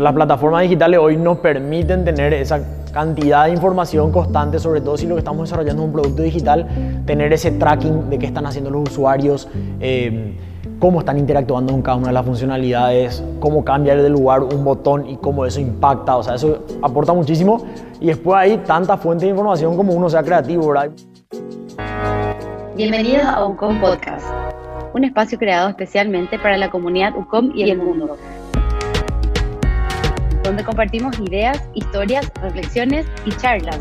Las plataformas digitales hoy nos permiten tener esa cantidad de información constante, sobre todo si lo que estamos desarrollando es un producto digital, tener ese tracking de qué están haciendo los usuarios, eh, cómo están interactuando con cada una de las funcionalidades, cómo cambiar de lugar un botón y cómo eso impacta, o sea, eso aporta muchísimo. Y después hay tanta fuente de información como uno sea creativo, ¿verdad? Bienvenidos a UCOM Podcast, un espacio creado especialmente para la comunidad UCOM y el mundo donde compartimos ideas, historias, reflexiones y charlas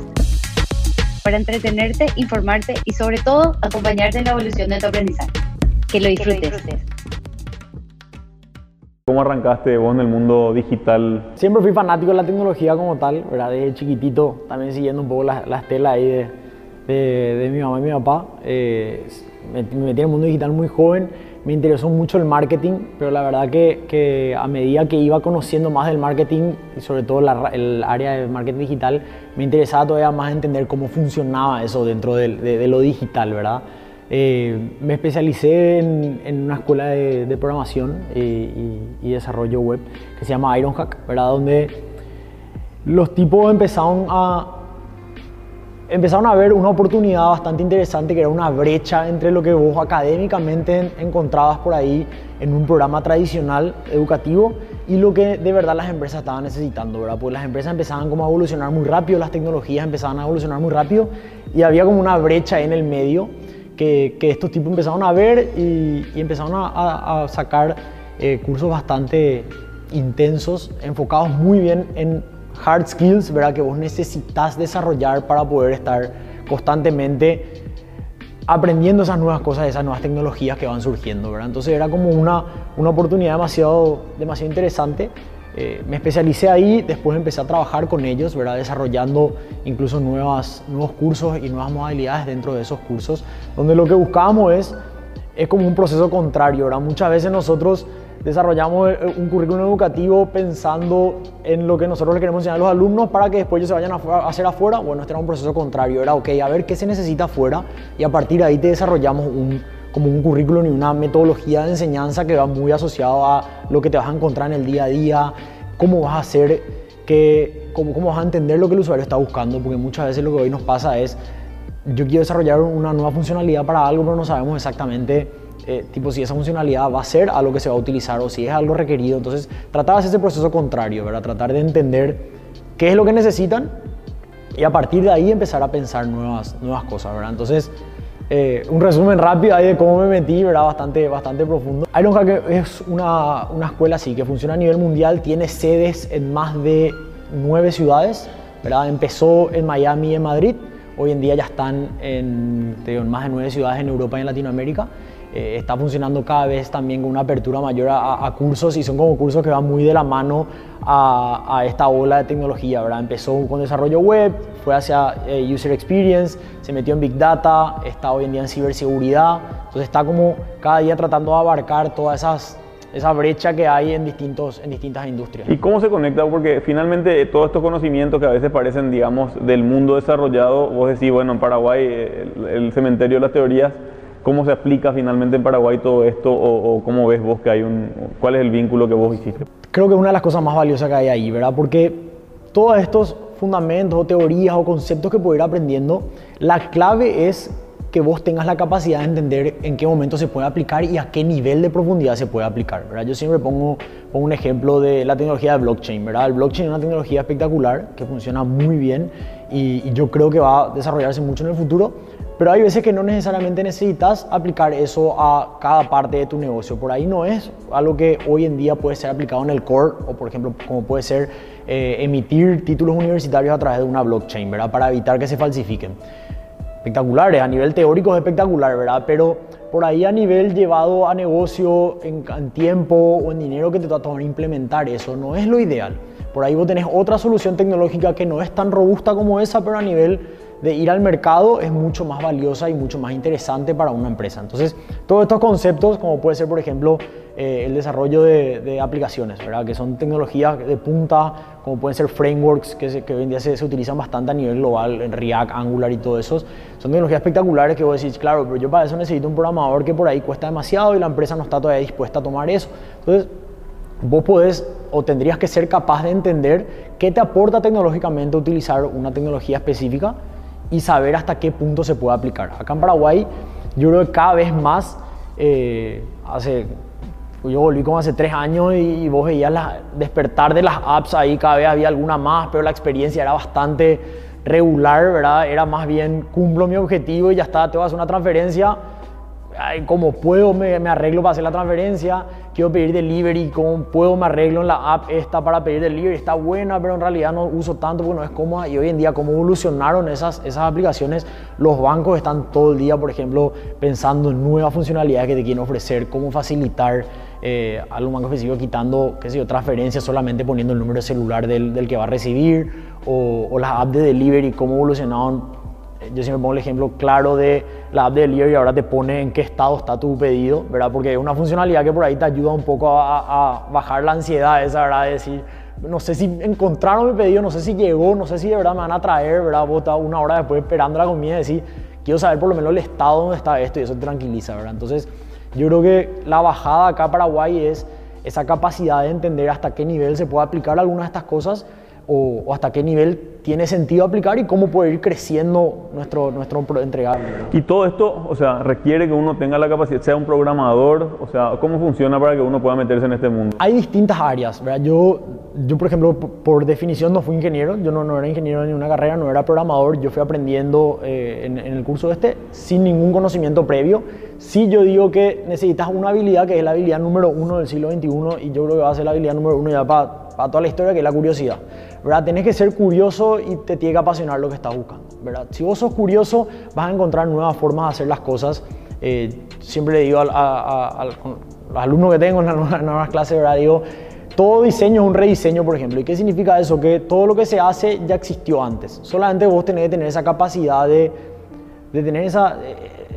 para entretenerte, informarte y sobre todo acompañarte en la evolución de tu aprendizaje. Que lo disfrutes. ¿Cómo arrancaste vos en el mundo digital? Siempre fui fanático de la tecnología como tal, ¿verdad? Desde chiquitito, también siguiendo un poco la, la estela ahí de, de, mi mamá y mi papá. Eh, me, me metí en el mundo digital muy joven me interesó mucho el marketing, pero la verdad que, que, a medida que iba conociendo más del marketing y sobre todo el área de marketing digital, me interesaba todavía más entender cómo funcionaba eso dentro de, de, lo digital, ¿verdad? Eh, me especialicé en, en, una escuela de, de programación y, y, y, desarrollo web que se llama Ironhack, ¿verdad? Donde los tipos empezaron a empezaron a ver una oportunidad bastante interesante que era una brecha entre lo que vos académicamente encontrabas por ahí en un programa tradicional educativo y lo que de verdad las empresas estaban necesitando, ¿verdad? Pues las empresas empezaban como a evolucionar muy rápido, las tecnologías empezaban a evolucionar muy rápido y había como una brecha en el medio que, estos tipos empezaron a ver y, y empezaron a, a sacar eh, cursos bastante intensos, enfocados muy bien en hard skills, ¿verdad? Que vos necesitas desarrollar para poder estar constantemente aprendiendo esas nuevas cosas, esas nuevas tecnologías que van surgiendo, ¿verdad? Entonces era como una, una oportunidad demasiado, demasiado interesante. Eh, me especialicé ahí, después empecé a trabajar con ellos, ¿verdad? Desarrollando incluso nuevas, nuevos cursos y nuevas modalidades dentro de esos cursos, donde lo que buscábamos es, es como un proceso contrario, ¿verdad? Muchas veces nosotros desarrollamos eh, un currículum educativo pensando en lo que nosotros le queremos enseñar a los alumnos para que después ellos se vayan a hacer afuera. Bueno, este era un proceso contrario, era, ok, a ver qué se necesita afuera y a partir de ahí te desarrollamos un, como un currículum y una metodología de enseñanza que va muy asociado a lo que te vas a encontrar en el día a día, cómo vas a hacer, que, cómo, cómo vas a entender lo que el usuario está buscando, porque muchas veces lo que hoy nos pasa es, yo quiero desarrollar una nueva funcionalidad para algo, pero no sabemos exactamente eh, tipo si esa funcionalidad va a ser algo que se va a utilizar o si es algo requerido. Entonces, tratar de hacer ese proceso contrario, ¿verdad? Tratar de entender qué es lo que necesitan y a partir de ahí empezar a pensar nuevas, nuevas cosas, ¿verdad? Entonces, eh, un resumen rápido ahí de cómo me metí, ¿verdad? Bastante, bastante profundo. Ironhack es una, una escuela así que funciona a nivel mundial, tiene sedes en más de nueve ciudades, ¿verdad? Empezó en Miami y en Madrid, hoy en día ya están en, más de nueve ciudades en Europa y en Latinoamérica. Eh, está funcionando cada vez también con una apertura mayor a, cursos y son como cursos que van muy de la mano a, a, esta ola de tecnología, ¿verdad? Empezó con desarrollo web, fue hacia eh, user experience, se metió en big data, está hoy en día en ciberseguridad, entonces está como cada día tratando de abarcar todas esas esa brecha que hay en, distintos, en distintas industrias. ¿Y cómo se conecta? Porque finalmente todos estos conocimientos que a veces parecen, digamos, del mundo desarrollado, vos decís, bueno, en Paraguay el, el cementerio de las teorías, ¿Cómo se aplica finalmente en Paraguay todo esto o, o, cómo ves vos que hay un... ¿Cuál es el vínculo que vos hiciste? Creo que es una de las cosas más valiosas que hay ahí, ¿verdad? Porque todos estos fundamentos o teorías o conceptos que puedo ir aprendiendo, la clave es que vos tengas la capacidad de entender en qué momento se puede aplicar y a qué nivel de profundidad se puede aplicar. ¿verdad? Yo siempre pongo, un ejemplo de la tecnología de blockchain. ¿verdad? El blockchain es una tecnología espectacular que funciona muy bien y, y yo creo que va a desarrollarse mucho en el futuro, pero hay veces que no necesariamente necesitas aplicar eso a cada parte de tu negocio. Por ahí no es algo que hoy en día puede ser aplicado en el core o, por ejemplo, como puede ser eh, emitir títulos universitarios a través de una blockchain, ¿verdad? Para evitar que se falsifiquen. Espectaculares, a nivel teórico es espectacular, ¿verdad? Pero por ahí a nivel llevado a negocio, en, tiempo o en dinero que te a tomar implementar eso, no es lo ideal. Por ahí vos tenés otra solución tecnológica que no es tan robusta como esa, pero a nivel de ir al mercado es mucho más valiosa y mucho más interesante para una empresa. Entonces, todos estos conceptos, como puede ser, por ejemplo, eh, el desarrollo de, aplicaciones, ¿verdad? que son tecnologías de punta, como pueden ser frameworks que, se, que hoy en día se, se, utilizan bastante a nivel global, en React, Angular y todo eso, son tecnologías espectaculares que vos decís, claro, pero yo para eso necesito un programador que por ahí cuesta demasiado y la empresa no está todavía dispuesta a tomar eso. Entonces, vos podés o tendrías que ser capaz de entender qué te aporta tecnológicamente utilizar una tecnología específica y saber hasta qué punto se puede aplicar. Acá en Paraguay yo creo que cada vez más, eh, hace, yo volví como hace tres años y, vos veías la, despertar de las apps ahí, cada vez había alguna más, pero la experiencia era bastante regular, ¿verdad? Era más bien cumplo mi objetivo y ya está, te vas a hacer una transferencia cómo puedo me, arreglo para hacer la transferencia, quiero pedir delivery, cómo puedo me arreglo en la app esta para pedir delivery, está buena, pero en realidad no uso tanto porque no es cómoda. Y hoy en día cómo evolucionaron esas, esas aplicaciones, los bancos están todo el día, por ejemplo, pensando en nuevas funcionalidades que te quieren ofrecer, cómo facilitar eh, algún banco específico quitando, qué sé yo, transferencias solamente poniendo el número de celular del, del que va a recibir o, o las apps de delivery, cómo evolucionaron yo siempre pongo el ejemplo claro de la app de delivery, ahora te pone en qué estado está tu pedido, ¿verdad? Porque es una funcionalidad que por ahí te ayuda un poco a, bajar la ansiedad esa, ¿verdad? De decir, no sé si encontraron mi pedido, no sé si llegó, no sé si de verdad me van a traer, ¿verdad? Vos estás una hora después esperando la comida y decir, quiero saber por lo menos el estado donde está esto y eso te tranquiliza, ¿verdad? Entonces, yo creo que la bajada acá a Paraguay es esa capacidad de entender hasta qué nivel se puede aplicar algunas de estas cosas o, hasta qué nivel tiene sentido aplicar y cómo puede ir creciendo nuestro, nuestro entregable. Y todo esto, o sea, requiere que uno tenga la capacidad, sea un programador, o sea, ¿cómo funciona para que uno pueda meterse en este mundo? Hay distintas áreas, ¿verdad? Yo, yo por ejemplo, por definición no fui ingeniero, yo no, no era ingeniero en una carrera, no era programador, yo fui aprendiendo eh, en, en el curso este sin ningún conocimiento previo. Sí yo digo que necesitas una habilidad que es la habilidad número uno del siglo XXI y yo creo que va a ser la habilidad número uno ya para, para toda la historia, que es la curiosidad. ¿Verdad? Tenés que ser curioso y te tiene que apasionar lo que estás buscando, ¿verdad? Si vos sos curioso, vas a encontrar nuevas formas de hacer las cosas. Eh, siempre le digo a, los alumnos que tengo en las clases, ¿verdad? Digo, todo diseño es un rediseño, por ejemplo. ¿Y qué significa eso? Que todo lo que se hace ya existió antes. Solamente vos tenés que tener esa capacidad de, tener esa,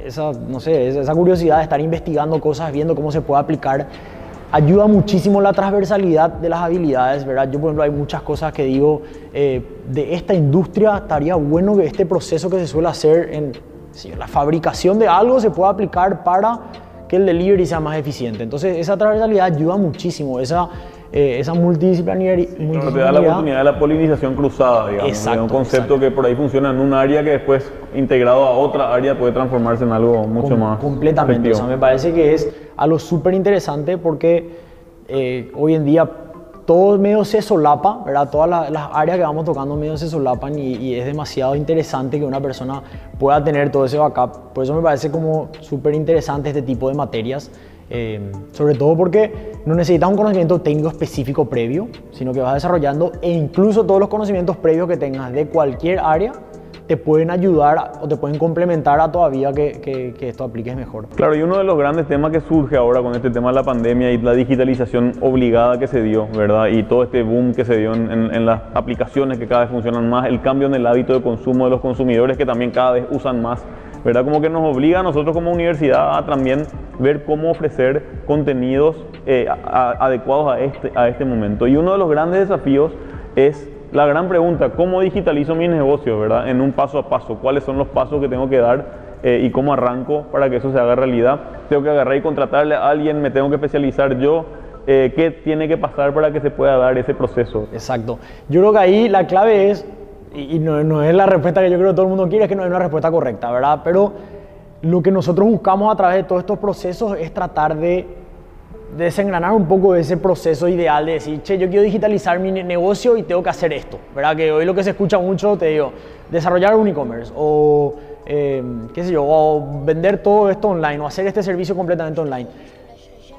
esa, no sé, esa curiosidad de estar investigando cosas, viendo cómo se puede aplicar ayuda muchísimo la transversalidad de las habilidades, ¿verdad? Yo, por ejemplo, hay muchas cosas que digo, eh, de esta industria estaría bueno que este proceso que se suele hacer en la fabricación de algo se pueda aplicar para que el delivery sea más eficiente. Entonces, esa transversalidad ayuda muchísimo, esa, eh, esa multidisciplinaridad. te da la oportunidad de la polinización cruzada, digamos. Exacto, un concepto que por ahí funciona en un área que después, integrado a otra área, puede transformarse en algo mucho más. Completamente. O sea, me parece que es algo súper interesante porque eh, hoy en día todo medio se solapa, ¿verdad? Todas las, áreas que vamos tocando medio se solapan y, es demasiado interesante que una persona pueda tener todo ese backup. Por eso me parece como súper interesante este tipo de materias. Eh, sobre todo porque no necesitas un conocimiento técnico específico previo, sino que vas desarrollando e incluso todos los conocimientos previos que tengas de cualquier área te pueden ayudar o te pueden complementar a todavía que, que, esto apliques mejor. Claro, y uno de los grandes temas que surge ahora con este tema de la pandemia y la digitalización obligada que se dio, ¿verdad? Y todo este boom que se dio en, en, las aplicaciones que cada vez funcionan más, el cambio en el hábito de consumo de los consumidores que también cada vez usan más. ¿verdad? Como que nos obliga a nosotros como universidad a también ver cómo ofrecer contenidos eh, adecuados a este, a este momento. Y uno de los grandes desafíos es la gran pregunta, ¿cómo digitalizo mi negocio, verdad? En un paso a paso, ¿cuáles son los pasos que tengo que dar eh, y cómo arranco para que eso se haga realidad? Tengo que agarrar y contratarle a alguien, me tengo que especializar yo. Eh, ¿Qué tiene que pasar para que se pueda dar ese proceso? Exacto. Yo creo que ahí la clave es, y no, no es la respuesta que yo creo que todo el mundo quiere, es que no hay una respuesta correcta, ¿verdad? Pero lo que nosotros buscamos a través de todos estos procesos es tratar de desengranar un poco ese proceso ideal de decir, che, yo quiero digitalizar mi negocio y tengo que hacer esto, ¿verdad? Que hoy lo que se escucha mucho, te digo, desarrollar un e-commerce o, em, qué sé yo, o vender todo esto online o hacer este servicio completamente online.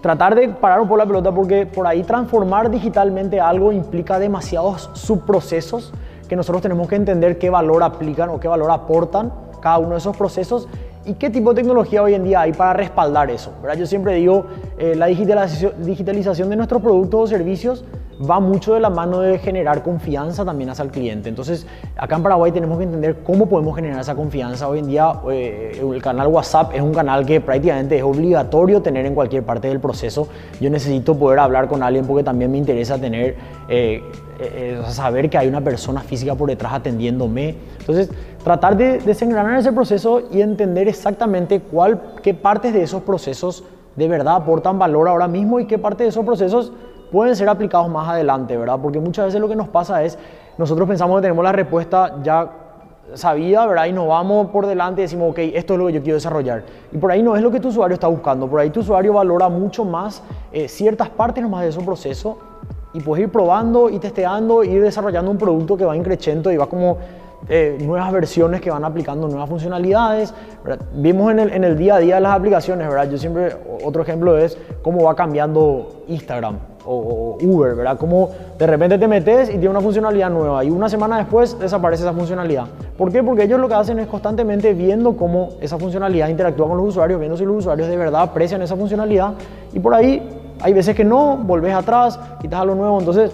Tratar de parar un poco la pelota porque por ahí transformar digitalmente algo implica demasiados subprocesos que nosotros tenemos que entender qué valor aplican o qué valor aportan cada uno de esos procesos ¿Y qué tipo de tecnología hoy en día hay para respaldar eso? ¿verdad? Yo siempre digo, eh, la digitalización de nuestros productos o servicios va mucho de la mano de generar confianza también hacia el cliente. Entonces, acá en Paraguay tenemos que entender cómo podemos generar esa confianza. Hoy en día, eh, el canal WhatsApp es un canal que prácticamente es obligatorio tener en cualquier parte del proceso. Yo necesito poder hablar con alguien porque también me interesa tener... Eh, eh, saber que hay una persona física por detrás atendiéndome. Entonces, tratar de desengranar ese proceso y entender exactamente cuál, qué partes de esos procesos de verdad aportan valor ahora mismo y qué partes de esos procesos pueden ser aplicados más adelante, ¿verdad? Porque muchas veces lo que nos pasa es, nosotros pensamos que tenemos la respuesta ya sabida, ¿verdad? Y nos vamos por delante y decimos, ok, esto es lo que yo quiero desarrollar. Y por ahí no es lo que tu usuario está buscando, por ahí tu usuario valora mucho más eh, ciertas partes nomás de su proceso y puedes ir probando y testeando, ir desarrollando un producto que va increciendo y va como eh, nuevas versiones que van aplicando nuevas funcionalidades. Vimos en el, en el, día a día las aplicaciones, ¿verdad? Yo siempre, otro ejemplo es cómo va cambiando Instagram o, Uber, ¿verdad? Cómo de repente te metes y tiene una funcionalidad nueva y una semana después desaparece esa funcionalidad. ¿Por qué? Porque ellos lo que hacen es constantemente viendo cómo esa funcionalidad interactúa con los usuarios, viendo si los usuarios de verdad aprecian esa funcionalidad y por ahí hay veces que no, volvés atrás, quitas a lo nuevo. Entonces,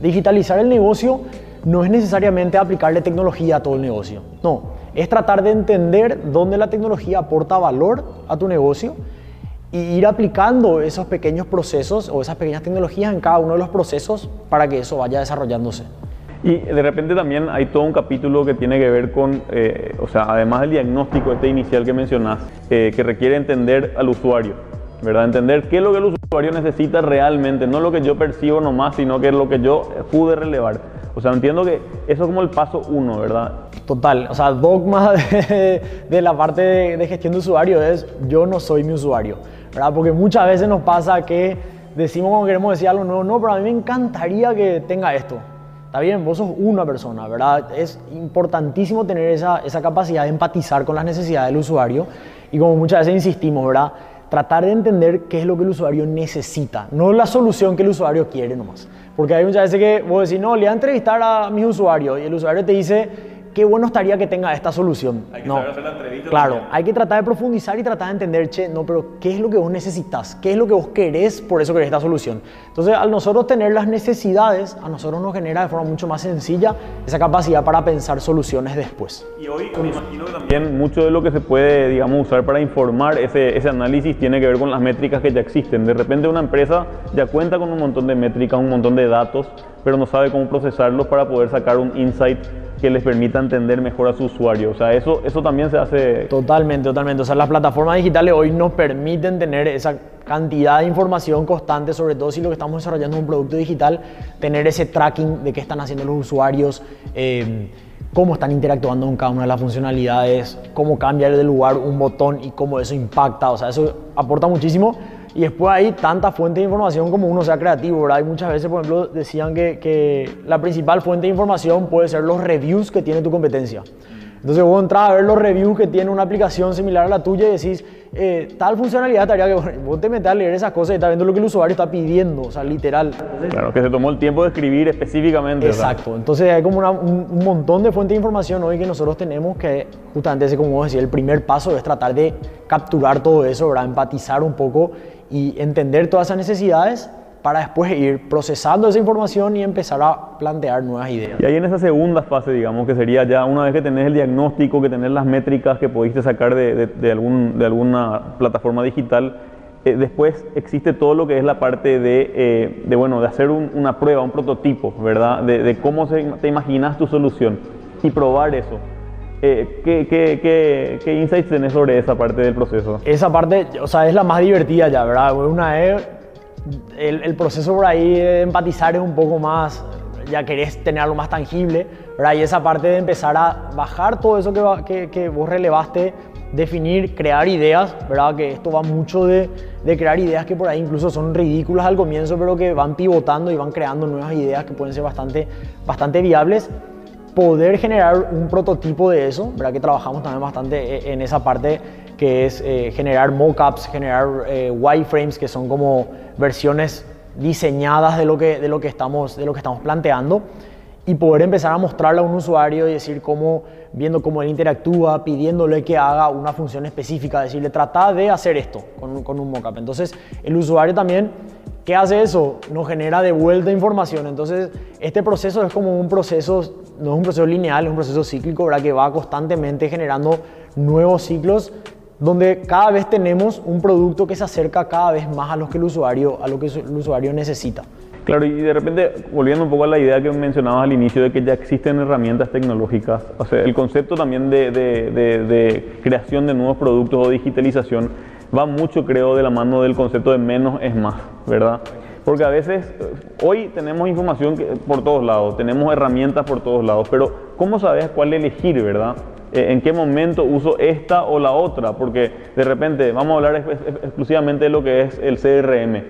digitalizar el negocio no es necesariamente aplicarle tecnología a todo el negocio. No, es tratar de entender dónde la tecnología aporta valor a tu negocio y ir aplicando esos pequeños procesos o esas pequeñas tecnologías en cada uno de los procesos para que eso vaya desarrollándose. Y de repente también hay todo un capítulo que tiene que ver con, eh, o sea, además del diagnóstico este inicial que mencionás, eh, que requiere entender al usuario, ¿verdad? Entender qué es lo que el usuario necesita realmente, no lo que yo percibo nomás, sino que es lo que yo pude relevar. O sea, entiendo que eso es como el paso uno, ¿verdad? Total, o sea, dogma de, de la parte de, gestión de usuario es yo no soy mi usuario, ¿verdad? Porque muchas veces nos pasa que decimos cuando queremos decir algo nuevo, no, pero a mí me encantaría que tenga esto. Está bien, vos sos una persona, ¿verdad? Es importantísimo tener esa, esa capacidad de empatizar con las necesidades del usuario y como muchas veces insistimos, ¿verdad? Tratar de entender qué es lo que el usuario necesita, no la solución que el usuario quiere nomás. Porque hay muchas veces que vos decís, no, le voy a entrevistar a mis usuarios y el usuario te dice, qué bueno estaría que tenga esta solución. Hay que no. saber hacer la entrevista. Claro, también. hay que tratar de profundizar y tratar de entender, che, no, pero ¿qué es lo que vos necesitas? ¿Qué es lo que vos querés por eso querés esta solución? Entonces, al nosotros tener las necesidades, a nosotros nos genera de forma mucho más sencilla esa capacidad para pensar soluciones después. Y hoy me imagino que también mucho de lo que se puede, digamos, usar para informar ese, ese análisis tiene que ver con las métricas que ya existen. De repente una empresa ya cuenta con un montón de métricas, un montón de datos, pero no sabe cómo procesarlos para poder sacar un insight que les permita entender mejor a su usuario. O sea, eso, eso también se hace... Totalmente, totalmente. O sea, las plataformas digitales hoy nos permiten tener esa cantidad de información constante, sobre todo si lo que estamos desarrollando es un producto digital, tener ese tracking de qué están haciendo los usuarios, eh, cómo están interactuando con cada una de las funcionalidades, cómo cambia de lugar un botón y cómo eso impacta. O sea, eso aporta muchísimo. Y después hay tanta fuente de información como uno sea creativo, ¿verdad? Hay muchas veces, por ejemplo, decían que, que, la principal fuente de información puede ser los reviews que tiene tu competencia. Entonces vos entras a ver los reviews que tiene una aplicación similar a la tuya y decís, eh, tal funcionalidad estaría que vos te metes a leer esas cosas y estás viendo lo que el usuario está pidiendo, o sea, literal. Claro, que se tomó el tiempo de escribir específicamente. Exacto, ¿verdad? entonces hay como una, un, un, montón de fuentes de información hoy que nosotros tenemos que justamente ese, como vos decías, el primer paso es tratar de capturar todo eso, ¿verdad? empatizar un poco y entender todas esas necesidades para después ir procesando esa información y empezar a plantear nuevas ideas. Y ahí en esa segunda fase, digamos, que sería ya una vez que tenés el diagnóstico, que tenés las métricas que pudiste sacar de, de, algún, de alguna plataforma digital, eh, después existe todo lo que es la parte de, eh, de bueno, de hacer un, una prueba, un prototipo, ¿verdad? De, cómo te imaginas tu solución y probar eso. Eh, ¿qué, qué, qué, ¿qué, insights tenés sobre esa parte del proceso? Esa parte, o sea, es la más divertida ya, ¿verdad? Una el, el, proceso por ahí de empatizar es un poco más, ya querés tener algo más tangible, ¿verdad? Y esa parte de empezar a bajar todo eso que, que, que, vos relevaste, definir, crear ideas, ¿verdad? Que esto va mucho de, de, crear ideas que por ahí incluso son ridículas al comienzo, pero que van pivotando y van creando nuevas ideas que pueden ser bastante, bastante viables. Poder generar un prototipo de eso, ¿verdad? Que trabajamos también bastante en esa parte que es eh, generar mockups, generar eh, wireframes, que son como versiones diseñadas de lo, que, de, lo que estamos, de lo que estamos planteando y poder empezar a mostrarle a un usuario y decir cómo, viendo cómo él interactúa, pidiéndole que haga una función específica, decirle trata de hacer esto con, con un mockup. Entonces el usuario también, ¿qué hace eso? Nos genera de vuelta información. Entonces este proceso es como un proceso, no es un proceso lineal, es un proceso cíclico, ¿verdad? Que va constantemente generando nuevos ciclos donde cada vez tenemos un producto que se acerca cada vez más a lo que el usuario, a lo que el usuario necesita. Claro, y de repente, volviendo un poco a la idea que mencionabas al inicio de que ya existen herramientas tecnológicas, o sea, el concepto también de, de, de, de creación de nuevos productos o digitalización va mucho, creo, de la mano del concepto de menos es más, ¿verdad? Porque a veces, eh, hoy tenemos información por todos lados, tenemos herramientas por todos lados, pero ¿cómo sabes cuál elegir, verdad? Eh, ¿En qué momento uso esta o la otra? Porque de repente, vamos a hablar exclusivamente de lo que es el CRM.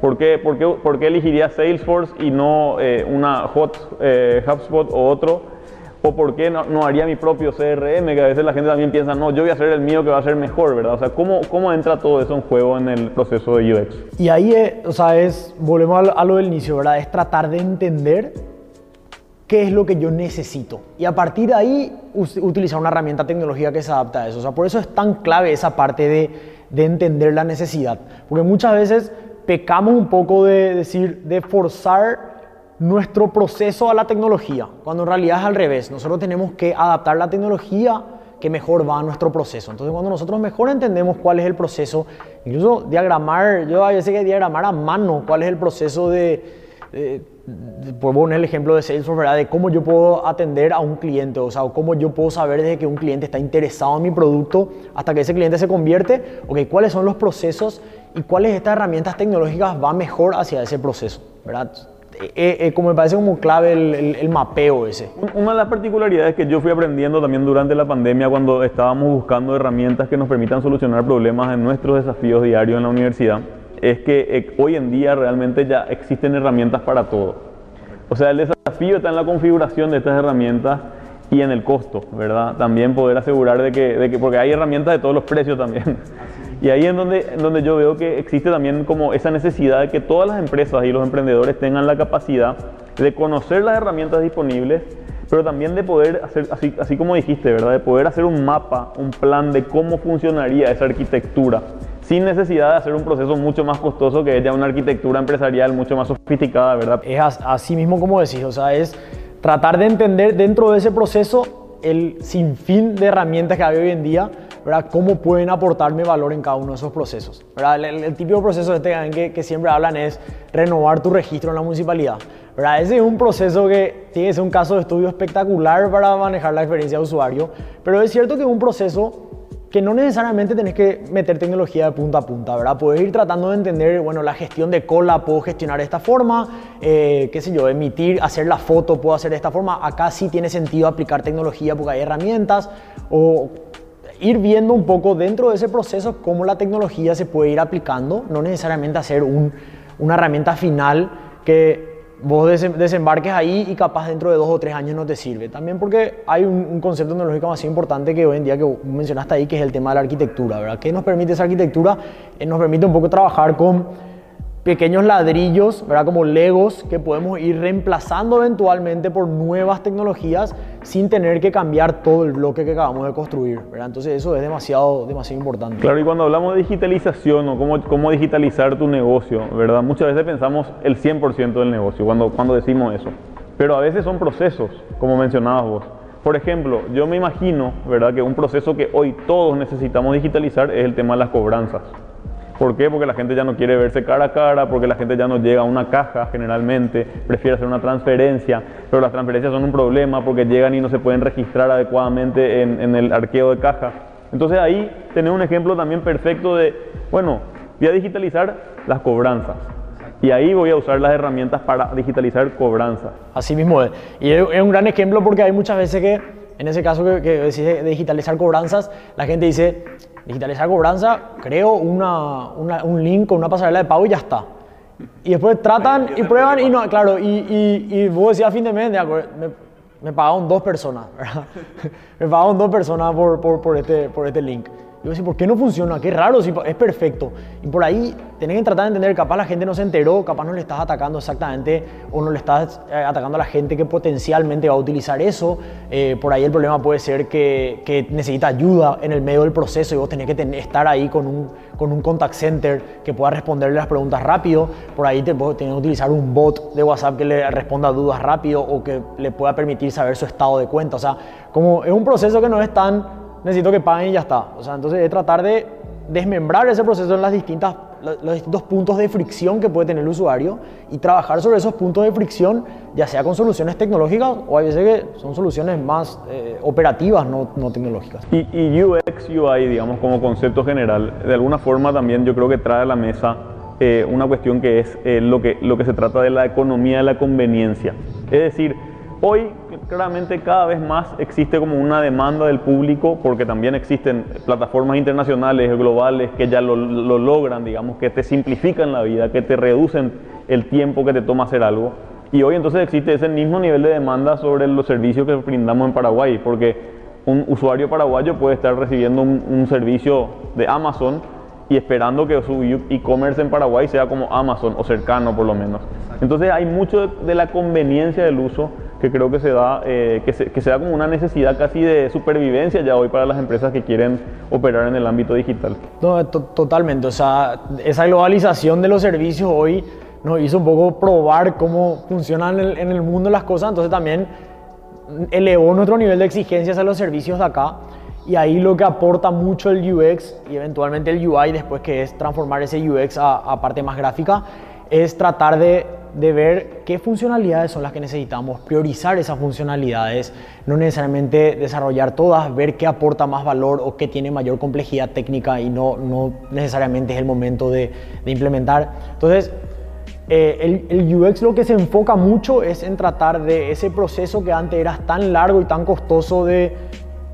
¿Por qué, por qué, por qué elegiría Salesforce y no eh, una Hot, HubSpot o otro? O por qué no, haría mi propio CRM, que a veces la gente también piensa, no, yo voy a hacer el mío que va a ser mejor, ¿verdad? O sea, ¿cómo, cómo entra todo eso en juego en el proceso de UX? Y ahí, eh, o sea, es, volvemos a lo del inicio, ¿verdad? Es tratar de entender qué es lo que yo necesito. Y a partir de ahí, utilizar una herramienta tecnológica que se adapta a eso. O sea, por eso es tan clave esa parte de, de entender la necesidad. Porque muchas veces pecamos un poco de decir, de forzar nuestro proceso a la tecnología, cuando en realidad es al revés. Nosotros tenemos que adaptar la tecnología que mejor va a nuestro proceso. Entonces, cuando nosotros mejor entendemos cuál es el proceso, incluso diagramar, yo a veces que diagramar a mano cuál es el proceso de, de, puedo poner el ejemplo de Salesforce, ¿verdad? De cómo yo puedo atender a un cliente, o sea, cómo yo puedo saber desde que un cliente está interesado en mi producto hasta que ese cliente se convierte, ok, cuáles son los procesos y cuáles de estas herramientas tecnológicas va mejor hacia ese proceso, ¿verdad? Eh, eh, como me parece como clave el, mapeo ese. Una de las particularidades que yo fui aprendiendo también durante la pandemia cuando estábamos buscando herramientas que nos permitan solucionar problemas en nuestros desafíos diarios en la universidad es que eh, hoy en día realmente ya existen herramientas para todo. O sea, el desafío está en la configuración de estas herramientas y en el costo, ¿verdad? También poder asegurar de que, de que porque hay herramientas de todos los precios también. Y ahí es donde, donde yo veo que existe también como esa necesidad de que todas las empresas y los emprendedores tengan la capacidad de conocer las herramientas disponibles, pero también de poder hacer, así, así como dijiste, ¿verdad? De poder hacer un mapa, un plan de cómo funcionaría esa arquitectura, sin necesidad de hacer un proceso mucho más costoso que es ya una arquitectura empresarial mucho más sofisticada, ¿verdad? Es así mismo como decís, o sea, es tratar de entender dentro de ese proceso el sinfín de herramientas que hay hoy en día ¿verdad? cómo pueden aportarme valor en cada uno de esos procesos. ¿verdad? El, típico proceso este que, que, siempre hablan es renovar tu registro en la municipalidad. ¿verdad? Ese es un proceso que tiene que ser un caso de estudio espectacular para manejar la experiencia de usuario, pero es cierto que es un proceso que no necesariamente tenés que meter tecnología de punta a punta, ¿verdad? Puedes ir tratando de entender, bueno, la gestión de cola puedo gestionar de esta forma, eh, qué sé yo, emitir, hacer la foto puedo hacer de esta forma, acá sí tiene sentido aplicar tecnología porque hay herramientas, o ir viendo un poco dentro de ese proceso cómo la tecnología se puede ir aplicando, no necesariamente hacer una herramienta final que vos desembarques ahí y capaz dentro de dos o tres años no te sirve. También porque hay un, concepto tecnológico más importante que hoy en día que mencionaste ahí, que es el tema de la arquitectura, ¿verdad? ¿Qué nos permite esa arquitectura? Eh, nos permite un poco trabajar con pequeños ladrillos, ¿verdad? como legos que podemos ir reemplazando eventualmente por nuevas tecnologías sin tener que cambiar todo el bloque que acabamos de construir. ¿verdad? Entonces eso es demasiado, demasiado importante. Claro, y cuando hablamos de digitalización o cómo, cómo digitalizar tu negocio, ¿verdad? muchas veces pensamos el 100% del negocio cuando, cuando decimos eso. Pero a veces son procesos, como mencionabas vos. Por ejemplo, yo me imagino ¿verdad? que un proceso que hoy todos necesitamos digitalizar es el tema de las cobranzas. ¿Por qué? Porque la gente ya no quiere verse cara a cara, porque la gente ya no llega a una caja generalmente, prefiere hacer una transferencia, pero las transferencias son un problema porque llegan y no se pueden registrar adecuadamente en, el arqueo de caja. Entonces ahí tenemos un ejemplo también perfecto de, bueno, voy a digitalizar las cobranzas. Y ahí voy a usar las herramientas para digitalizar cobranzas. Así mismo es. Y es un gran ejemplo porque hay muchas veces que, en ese caso que, que decís digitalizar cobranzas, la gente dice, digitalizar cobranza, creo una, un link con una pasarela de pago y ya está. Y después tratan y prueban y no, claro, y, y, y vos decías a fin de mes, me, me pagaron dos personas, ¿verdad? me pagaron dos personas por, por, por, este, por este link. Yo decía, ¿por qué no funciona? Qué raro, si es perfecto. Y por ahí tenés que tratar de entender, capaz la gente no se enteró, capaz no le estás atacando exactamente o no le estás eh, atacando a la gente que potencialmente va a utilizar eso. Eh, por ahí el problema puede ser que, que, necesita ayuda en el medio del proceso y vos tenés que estar ahí con un, con un contact center que pueda responderle las preguntas rápido. Por ahí te, tenés que utilizar un bot de WhatsApp que le responda dudas rápido o que le pueda permitir saber su estado de cuenta. O sea, como es un proceso que no es tan necesito que paguen y ya está. O sea, entonces es tratar de desmembrar ese proceso en las distintas, los distintos puntos de fricción que puede tener el usuario y trabajar sobre esos puntos de fricción, ya sea con soluciones tecnológicas o a veces que son soluciones más eh, operativas, no, no tecnológicas. Y, y, UX, UI, digamos, como concepto general, de alguna forma también yo creo que trae a la mesa eh, una cuestión que es eh, lo, que, lo que se trata de la economía de la conveniencia. Es decir, hoy claramente cada vez más existe como una demanda del público porque también existen plataformas internacionales, globales, que ya lo, lo logran, digamos, que te simplifican la vida, que te reducen el tiempo que te toma hacer algo. Y hoy entonces existe ese mismo nivel de demanda sobre los servicios que brindamos en Paraguay, porque un usuario paraguayo puede estar recibiendo un, servicio de Amazon y esperando que su e-commerce en Paraguay sea como Amazon o cercano por lo menos. Entonces hay mucho de, la conveniencia del uso que creo que se da, eh, que, se, que da como una necesidad casi de supervivencia ya hoy para las empresas que quieren operar en el ámbito digital. No, totalmente, o sea, esa globalización de los servicios hoy nos hizo un poco probar cómo funcionan en el, mundo las cosas, entonces también elevó nuestro nivel de exigencias a los servicios de acá y ahí lo que aporta mucho el UX y eventualmente el UI después que es transformar ese UX a, parte más gráfica es tratar de, de, ver qué funcionalidades son las que necesitamos, priorizar esas funcionalidades, no necesariamente desarrollar todas, ver qué aporta más valor o qué tiene mayor complejidad técnica y no, no necesariamente es el momento de, implementar. Entonces, eh, el, UX lo que se enfoca mucho es en tratar de ese proceso que antes era tan largo y tan costoso de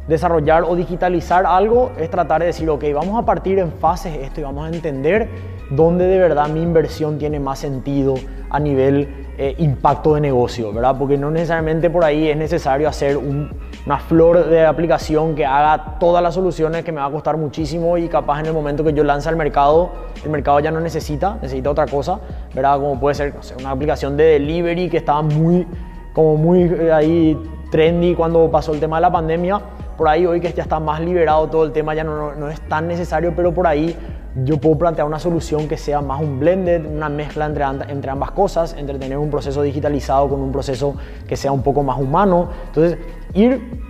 desarrollar o digitalizar algo, es tratar de decir, ok, vamos a partir en fases esto y vamos a entender dónde de verdad mi inversión tiene más sentido a nivel eh, impacto de negocio, ¿verdad? Porque no necesariamente por ahí es necesario hacer una flor de aplicación que haga todas las soluciones que me va a costar muchísimo y capaz en el momento que yo lance al mercado, el mercado ya no necesita, necesita otra cosa, ¿verdad? Como puede ser una aplicación de delivery que estaba muy, como muy eh, ahí trendy cuando pasó el tema de la pandemia. Por ahí hoy que ya está más liberado todo el tema ya no, no es tan necesario, pero por ahí yo puedo plantear una solución que sea más un blended, una mezcla entre, entre ambas cosas, entre tener un proceso digitalizado con un proceso que sea un poco más humano. Entonces, ir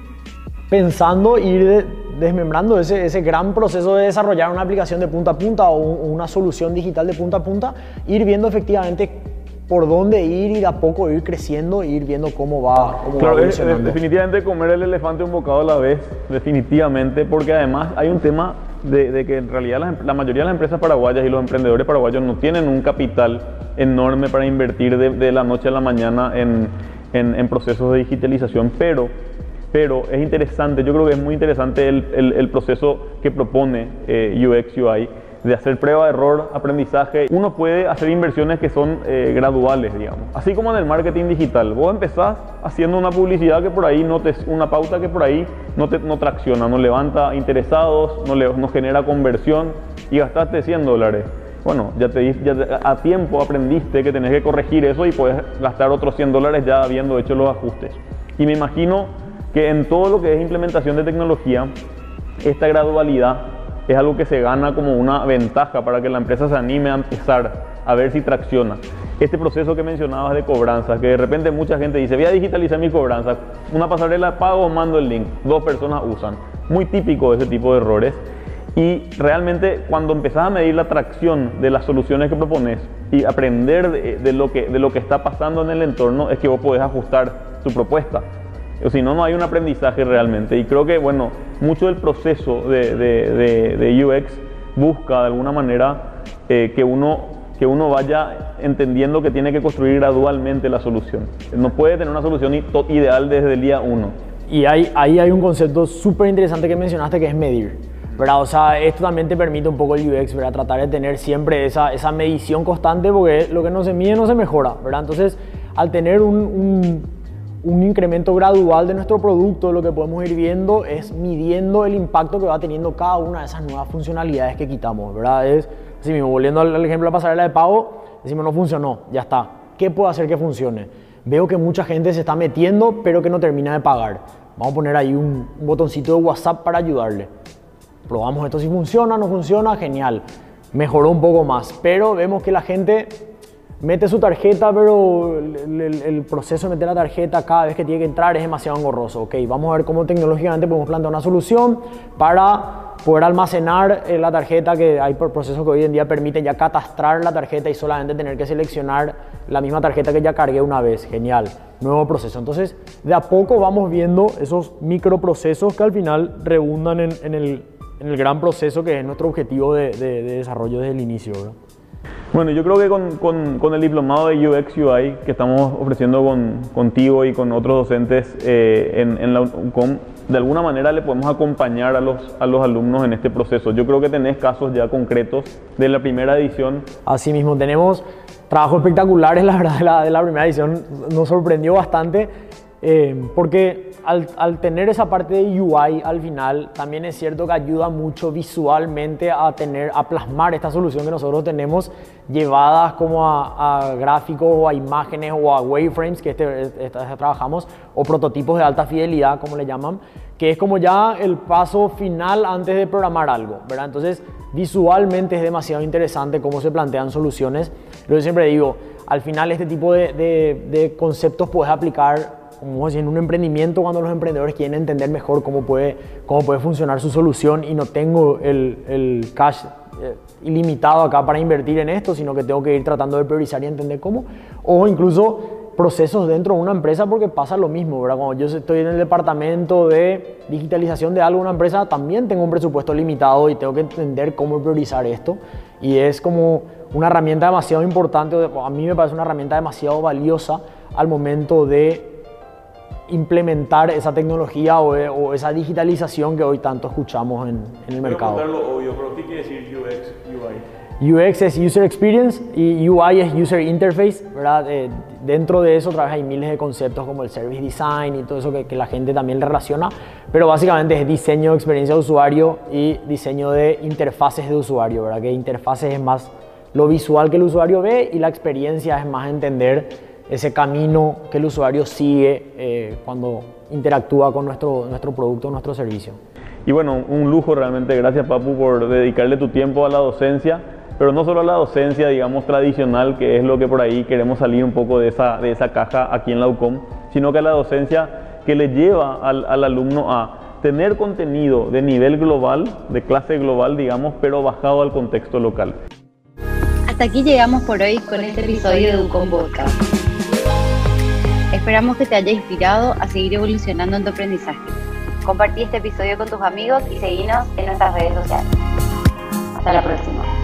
pensando, ir desmembrando ese, ese, gran proceso de desarrollar una aplicación de punta a punta o, una solución digital de punta a punta, ir viendo efectivamente por dónde ir y de a poco ir creciendo, ir viendo cómo va. Cómo claro, definitivamente comer el elefante un bocado a la vez, definitivamente, porque además hay un tema de, que en realidad la, mayoría de las empresas paraguayas y los emprendedores paraguayos no tienen un capital enorme para invertir de, la noche a la mañana en, en, procesos de digitalización, pero, pero es interesante, yo creo que es muy interesante el, el, proceso que propone eh, UX UI de hacer prueba, error, aprendizaje, uno puede hacer inversiones que son eh, graduales, digamos. Así como en el marketing digital, vos empezás haciendo una publicidad que por ahí no te, una pauta que por ahí no te no tracciona, no levanta interesados, no, le, no genera conversión y gastaste 100 dólares. Bueno, ya, te, ya a tiempo aprendiste que tenés que corregir eso y puedes gastar otros 100 dólares ya habiendo hecho los ajustes. Y me imagino que en todo lo que es implementación de tecnología, esta gradualidad es algo que se gana como una ventaja para que la empresa se anime a empezar a ver si tracciona. Este proceso que mencionabas de cobranza, que de repente mucha gente dice, voy a digitalizar mi cobranza, una pasarela pago, mando el link, dos personas usan. Muy típico de ese tipo de errores. Y realmente cuando empezás a medir la tracción de las soluciones que propones y aprender de, lo, que, de lo que está pasando en el entorno, es que vos podés ajustar tu propuesta. O si no, no hay un aprendizaje realmente. Y creo que, bueno, mucho del proceso de, de, de, UX busca de alguna manera eh, que, uno, que uno vaya entendiendo que tiene que construir gradualmente la solución. No puede tener una solución ideal desde el día uno. Y ahí, ahí hay un concepto súper interesante que mencionaste que es medir. ¿verdad? O sea, esto también te permite un poco el UX, ¿verdad? Tratar de tener siempre esa, esa medición constante porque lo que no se mide no se mejora, ¿verdad? Entonces, al tener un incremento gradual de nuestro producto, lo que podemos ir viendo es midiendo el impacto que va teniendo cada una de esas nuevas funcionalidades que quitamos, ¿verdad? Es, así mismo, volviendo al ejemplo pasarela de pago, decimos no funcionó, ya está. ¿Qué puedo hacer que funcione? Veo que mucha gente se está metiendo, pero que no termina de pagar. Vamos a poner ahí un, un botoncito de WhatsApp para ayudarle. Probamos esto si funciona, no funciona, genial. Mejoró un poco más, pero vemos que la gente mete su tarjeta, pero el, proceso de meter la tarjeta cada vez que tiene que entrar es demasiado engorroso. Ok, vamos a ver cómo tecnológicamente podemos plantear una solución para poder almacenar eh, la tarjeta, que hay procesos que hoy en día permiten ya catastrar la tarjeta y solamente tener que seleccionar la misma tarjeta que ya cargué una vez. Genial, nuevo proceso. Entonces, de a poco vamos viendo esos microprocesos que al final redundan en, el, gran proceso que es nuestro objetivo de, desarrollo desde el inicio. Bueno, yo creo que con, con, con el diplomado de UX UI que estamos ofreciendo con, contigo y con otros docentes eh, en, en, la UCOM, de alguna manera le podemos acompañar a los, a los alumnos en este proceso. Yo creo que tenés casos ya concretos de la primera edición. Así mismo, tenemos trabajos espectaculares, la verdad, de la, de la primera edición nos sorprendió bastante eh, porque al, al, tener esa parte de UI al final, también es cierto que ayuda mucho visualmente a, tener, a plasmar esta solución que nosotros tenemos llevadas como a, a gráficos o a imágenes o a wireframes que este, este, trabajamos o prototipos de alta fidelidad, como le llaman, que es como ya el paso final antes de programar algo, ¿verdad? Entonces, visualmente es demasiado interesante cómo se plantean soluciones. Yo siempre digo, al final este tipo de, de, de conceptos puedes aplicar como en un emprendimiento cuando los emprendedores quieren entender mejor cómo puede, cómo puede funcionar su solución y no tengo el, el cash eh, ilimitado acá para invertir en esto, sino que tengo que ir tratando de priorizar y entender cómo. O incluso procesos dentro de una empresa porque pasa lo mismo, ¿verdad? Cuando yo estoy en el departamento de digitalización de algo una empresa, también tengo un presupuesto limitado y tengo que entender cómo priorizar esto. Y es como una herramienta demasiado importante, a mí me parece una herramienta demasiado valiosa al momento de implementar esa tecnología o, o, esa digitalización que hoy tanto escuchamos en, en el mercado. Lo obvio, pero ¿qué quiere decir UX, UI? UX es User Experience y UI es User Interface, ¿verdad? Eh, dentro de eso trabaja hay miles de conceptos como el Service Design y todo eso que, que, la gente también relaciona, pero básicamente es diseño de experiencia de usuario y diseño de interfaces de usuario, ¿verdad? Que interfaces es más lo visual que el usuario ve y la experiencia es más entender ese camino que el usuario sigue eh, cuando interactúa con nuestro, nuestro producto, nuestro servicio. Y bueno, un lujo realmente, gracias Papu por dedicarle tu tiempo a la docencia, pero no solo a la docencia, digamos, tradicional, que es lo que por ahí queremos salir un poco de esa, de esa caja aquí en la UCOM, sino que a la docencia que le lleva al, al alumno a tener contenido de nivel global, de clase global, digamos, pero bajado al contexto local. Hasta aquí llegamos por hoy con este episodio de UCOM Podcast. Esperamos que te haya inspirado a seguir evolucionando en tu aprendizaje. Compartí este episodio con tus amigos y seguinos en nuestras redes sociales. Hasta la próxima.